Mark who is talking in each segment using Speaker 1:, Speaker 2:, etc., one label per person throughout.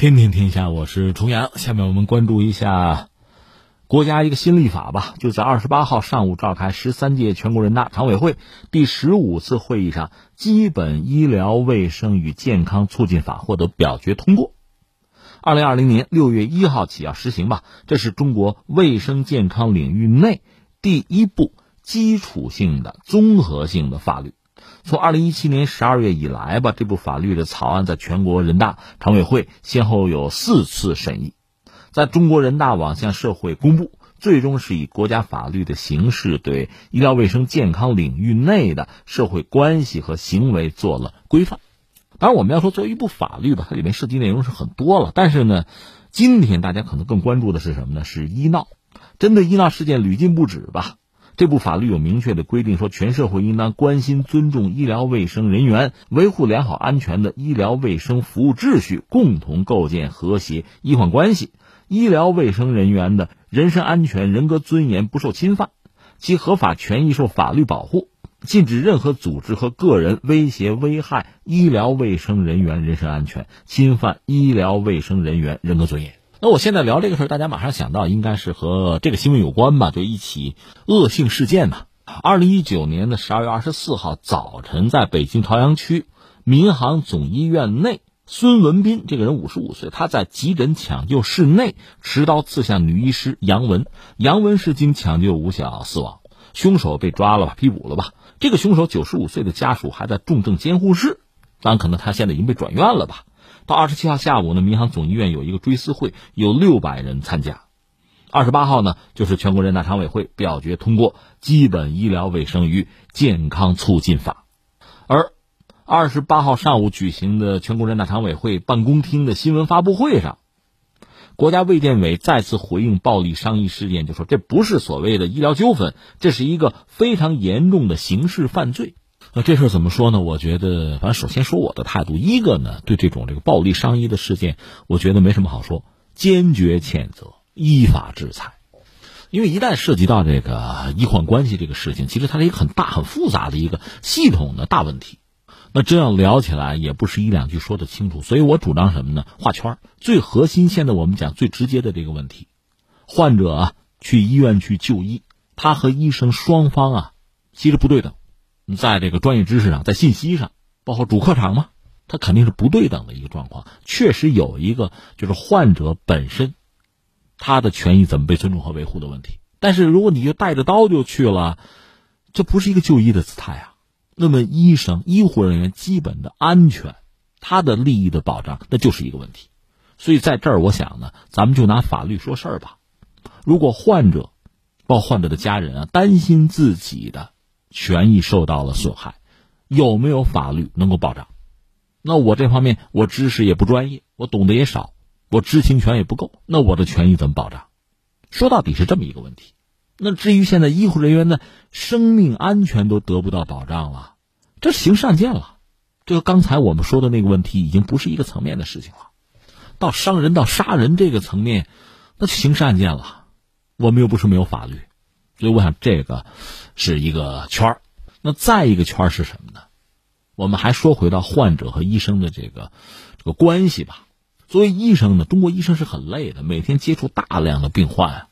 Speaker 1: 天天天下，我是重阳。下面我们关注一下国家一个新立法吧。就在二十八号上午召开十三届全国人大常委会第十五次会议上，《基本医疗卫生与健康促进法》获得表决通过。二零二零年六月一号起要实行吧，这是中国卫生健康领域内第一部基础性的综合性的法律。从二零一七年十二月以来吧，这部法律的草案在全国人大常委会先后有四次审议，在中国人大网向社会公布，最终是以国家法律的形式对医疗卫生健康领域内的社会关系和行为做了规范。当然，我们要说作为一部法律吧，它里面涉及内容是很多了。但是呢，今天大家可能更关注的是什么呢？是医闹，针对医闹事件屡禁不止吧。这部法律有明确的规定，说全社会应当关心、尊重医疗卫生人员，维护良好安全的医疗卫生服务秩序，共同构建和谐医患关系。医疗卫生人员的人身安全、人格尊严不受侵犯，其合法权益受法律保护。禁止任何组织和个人威胁、危害医疗卫生人员人身安全，侵犯医疗卫生人员人格尊严。那我现在聊这个事儿，大家马上想到应该是和这个新闻有关吧？就一起恶性事件呢。二零一九年的十二月二十四号早晨，在北京朝阳区民航总医院内，孙文斌这个人五十五岁，他在急诊抢救室内持刀刺向女医师杨文，杨文是经抢救无效死亡，凶手被抓了吧？批捕了吧？这个凶手九十五岁的家属还在重症监护室，当然可能他现在已经被转院了吧。到二十七号下午呢，民航总医院有一个追思会，有六百人参加。二十八号呢，就是全国人大常委会表决通过《基本医疗卫生与健康促进法》，而二十八号上午举行的全国人大常委会办公厅的新闻发布会上。国家卫健委再次回应暴力伤医事件，就说这不是所谓的医疗纠纷，这是一个非常严重的刑事犯罪。那这事怎么说呢？我觉得，反正首先说我的态度，一个呢，对这种这个暴力伤医的事件，我觉得没什么好说，坚决谴责，依法制裁。因为一旦涉及到这个医患关系这个事情，其实它是一个很大、很复杂的一个系统的大问题。那真要聊起来也不是一两句说得清楚，所以我主张什么呢？画圈最核心，现在我们讲最直接的这个问题：患者啊去医院去就医，他和医生双方啊其实不对等，在这个专业知识上，在信息上，包括主客场嘛，他肯定是不对等的一个状况。确实有一个就是患者本身他的权益怎么被尊重和维护的问题。但是如果你就带着刀就去了，这不是一个就医的姿态啊。那么，医生、医护人员基本的安全，他的利益的保障，那就是一个问题。所以，在这儿，我想呢，咱们就拿法律说事儿吧。如果患者，包括患者的家人啊，担心自己的权益受到了损害，有没有法律能够保障？那我这方面我知识也不专业，我懂得也少，我知情权也不够，那我的权益怎么保障？说到底是这么一个问题。那至于现在医护人员的生命安全都得不到保障了，这是刑事案件了。这个刚才我们说的那个问题已经不是一个层面的事情了，到伤人到杀人这个层面，那就刑事案件了。我们又不是没有法律，所以我想这个是一个圈儿。那再一个圈儿是什么呢？我们还说回到患者和医生的这个这个关系吧。作为医生呢，中国医生是很累的，每天接触大量的病患。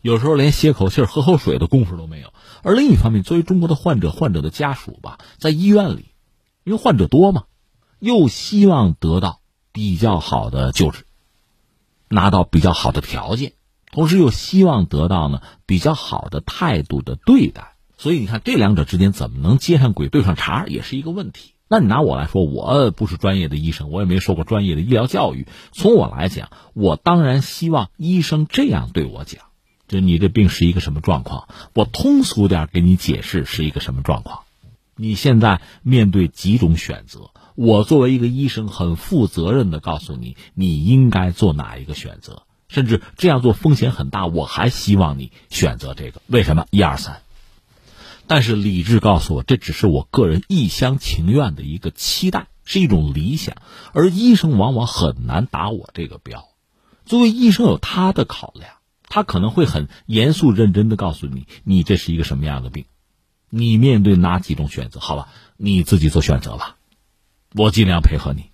Speaker 1: 有时候连歇口气、喝口水的功夫都没有。而另一方面，作为中国的患者、患者的家属吧，在医院里，因为患者多嘛，又希望得到比较好的救治，拿到比较好的条件，同时又希望得到呢比较好的态度的对待。所以你看，这两者之间怎么能接上轨、对上茬，也是一个问题。那你拿我来说，我不是专业的医生，我也没受过专业的医疗教育。从我来讲，我当然希望医生这样对我讲。就你这病是一个什么状况？我通俗点给你解释是一个什么状况。你现在面对几种选择，我作为一个医生，很负责任的告诉你，你应该做哪一个选择，甚至这样做风险很大，我还希望你选择这个。为什么？一二三。但是理智告诉我，这只是我个人一厢情愿的一个期待，是一种理想，而医生往往很难打我这个标。作为医生，有他的考量。他可能会很严肃认真的告诉你，你这是一个什么样的病，你面对哪几种选择？好吧，你自己做选择吧，我尽量配合你。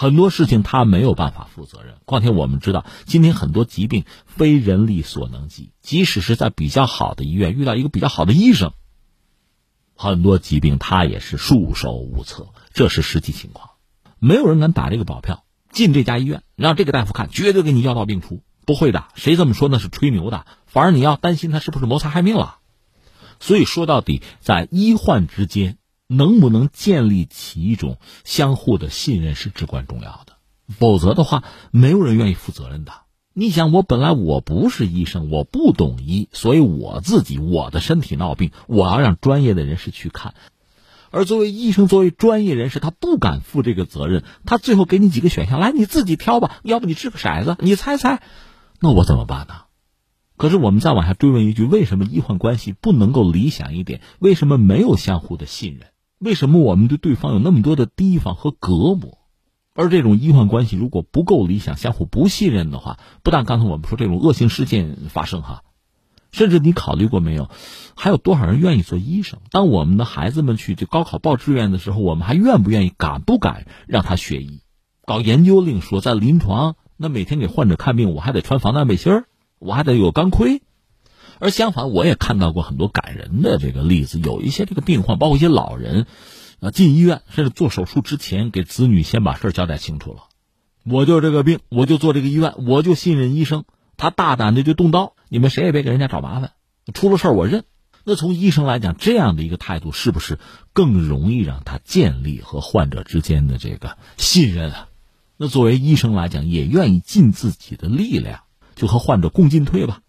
Speaker 1: 很多事情他没有办法负责任。况且我们知道，今天很多疾病非人力所能及，即使是在比较好的医院遇到一个比较好的医生，很多疾病他也是束手无策。这是实际情况，没有人敢打这个保票进这家医院，让这个大夫看，绝对给你药到病除。不会的，谁这么说那是吹牛的。反而你要担心他是不是谋财害命了。所以说到底，在医患之间。能不能建立起一种相互的信任是至关重要的，否则的话，没有人愿意负责任的。你想，我本来我不是医生，我不懂医，所以我自己我的身体闹病，我要让专业的人士去看。而作为医生，作为专业人士，他不敢负这个责任。他最后给你几个选项，来你自己挑吧，要不你掷个骰子，你猜猜，那我怎么办呢？可是我们再往下追问一句：为什么医患关系不能够理想一点？为什么没有相互的信任？为什么我们对对方有那么多的提防和隔膜？而这种医患关系如果不够理想，相互不信任的话，不但刚才我们说这种恶性事件发生哈，甚至你考虑过没有？还有多少人愿意做医生？当我们的孩子们去就高考报志愿的时候，我们还愿不愿意、敢不敢让他学医？搞研究另说，在临床那每天给患者看病，我还得穿防弹背心儿，我还得有钢盔。而相反，我也看到过很多感人的这个例子，有一些这个病患，包括一些老人，啊，进医院甚至做手术之前，给子女先把事儿交代清楚了。我就这个病，我就做这个医院，我就信任医生，他大胆的就动刀，你们谁也别给人家找麻烦，出了事儿我认。那从医生来讲，这样的一个态度，是不是更容易让他建立和患者之间的这个信任啊？那作为医生来讲，也愿意尽自己的力量，就和患者共进退吧。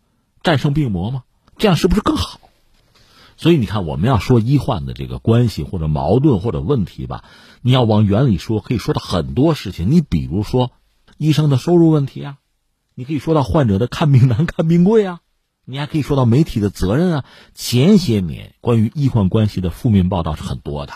Speaker 1: 战胜病魔吗？这样是不是更好？所以你看，我们要说医患的这个关系或者矛盾或者问题吧，你要往远里说，可以说到很多事情。你比如说，医生的收入问题啊，你可以说到患者的看病难、看病贵啊，你还可以说到媒体的责任啊。前些年关于医患关系的负面报道是很多的，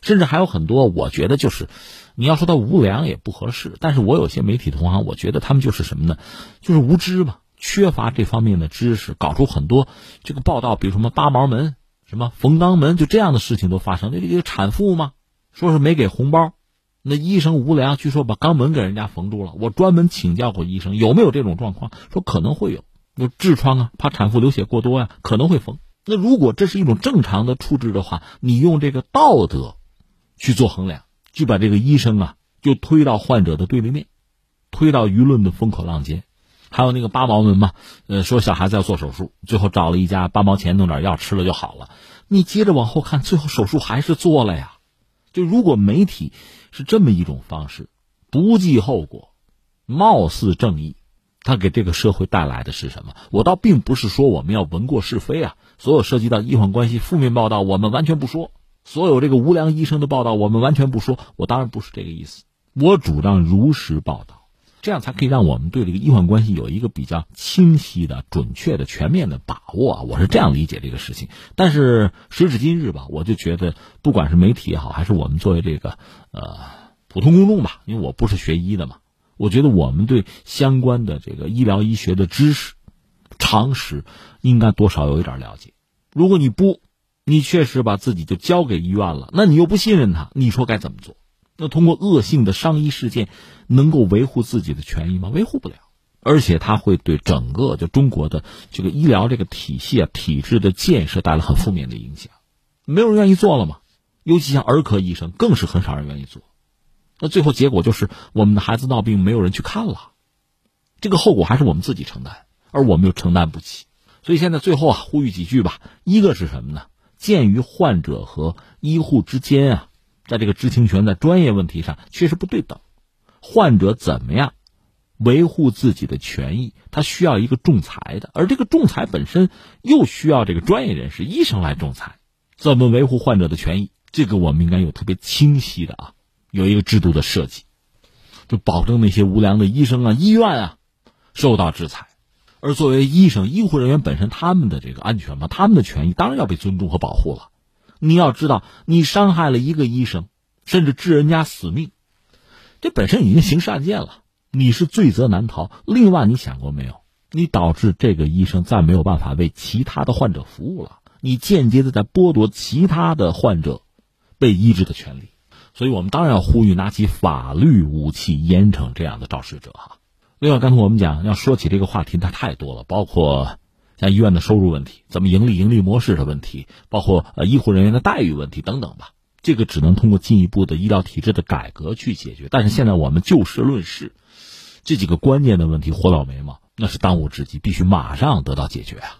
Speaker 1: 甚至还有很多，我觉得就是你要说他无良也不合适。但是我有些媒体同行，我觉得他们就是什么呢？就是无知嘛。缺乏这方面的知识，搞出很多这个报道，比如什么八毛门、什么缝肛门，就这样的事情都发生。那这个产妇嘛，说是没给红包，那医生无良，据说把肛门给人家缝住了。我专门请教过医生，有没有这种状况？说可能会有，有痔疮啊，怕产妇流血过多呀，可能会缝。那如果这是一种正常的处置的话，你用这个道德去做衡量，就把这个医生啊，就推到患者的对立面，推到舆论的风口浪尖。还有那个八毛门嘛，呃，说小孩子要做手术，最后找了一家八毛钱弄点药吃了就好了。你接着往后看，最后手术还是做了呀。就如果媒体是这么一种方式，不计后果，貌似正义，他给这个社会带来的是什么？我倒并不是说我们要闻过是非啊，所有涉及到医患关系负面报道，我们完全不说；所有这个无良医生的报道，我们完全不说。我当然不是这个意思，我主张如实报道。这样才可以让我们对这个医患关系有一个比较清晰的、准确的、全面的把握啊！我是这样理解这个事情。但是时至今日吧，我就觉得，不管是媒体也好，还是我们作为这个呃普通公众吧，因为我不是学医的嘛，我觉得我们对相关的这个医疗医学的知识、常识，应该多少有一点了解。如果你不，你确实把自己就交给医院了，那你又不信任他，你说该怎么做？那通过恶性的伤医事件，能够维护自己的权益吗？维护不了，而且它会对整个就中国的这个医疗这个体系啊体制的建设带来很负面的影响，没有人愿意做了嘛。尤其像儿科医生，更是很少人愿意做。那最后结果就是我们的孩子闹病，没有人去看了，这个后果还是我们自己承担，而我们又承担不起。所以现在最后啊，呼吁几句吧。一个是什么呢？鉴于患者和医护之间啊。在这个知情权在专业问题上确实不对等，患者怎么样维护自己的权益，他需要一个仲裁的，而这个仲裁本身又需要这个专业人士医生来仲裁，怎么维护患者的权益？这个我们应该有特别清晰的啊，有一个制度的设计，就保证那些无良的医生啊、医院啊受到制裁，而作为医生、医护人员本身，他们的这个安全嘛，他们的权益当然要被尊重和保护了。你要知道，你伤害了一个医生，甚至致人家死命，这本身已经刑事案件了，你是罪责难逃。另外，你想过没有？你导致这个医生再没有办法为其他的患者服务了，你间接的在剥夺其他的患者被医治的权利。所以我们当然要呼吁拿起法律武器严惩这样的肇事者哈。另外，刚才我们讲要说起这个话题，它太多了，包括医院的收入问题、怎么盈利、盈利模式的问题，包括呃医护人员的待遇问题等等吧。这个只能通过进一步的医疗体制的改革去解决。但是现在我们就事论事，这几个关键的问题，活倒霉吗？那是当务之急，必须马上得到解决啊。